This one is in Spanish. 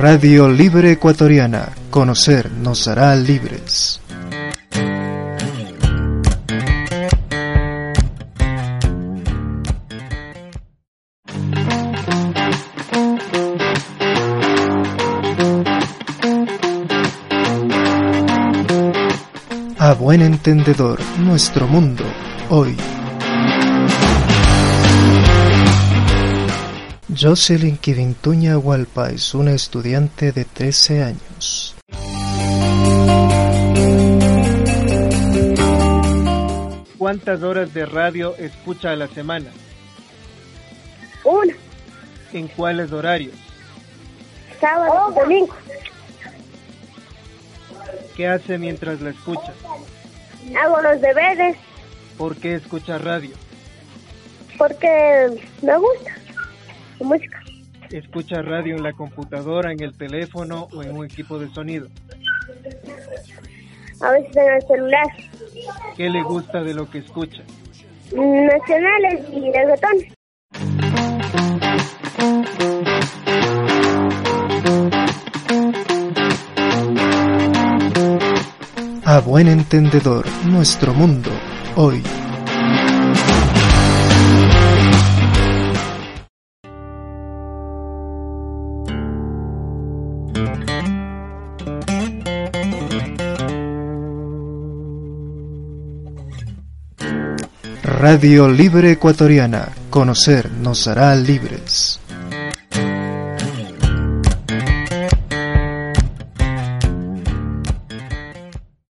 Radio Libre Ecuatoriana. Conocer nos hará libres. A buen entendedor, nuestro mundo, hoy. Jocelyn Quivintuña Hualpa es una estudiante de 13 años. ¿Cuántas horas de radio escucha a la semana? Una. ¿En cuáles horarios? Sábado, domingo. ¿Qué hace mientras la escucha? Hago los deberes ¿Por qué escucha radio? porque me gusta la música. ¿Escucha radio en la computadora, en el teléfono o en un equipo de sonido? A veces en el celular. ¿Qué le gusta de lo que escucha? Nacionales y reggaetón. A buen entendedor, nuestro mundo, hoy. Radio Libre Ecuatoriana. Conocer nos hará libres.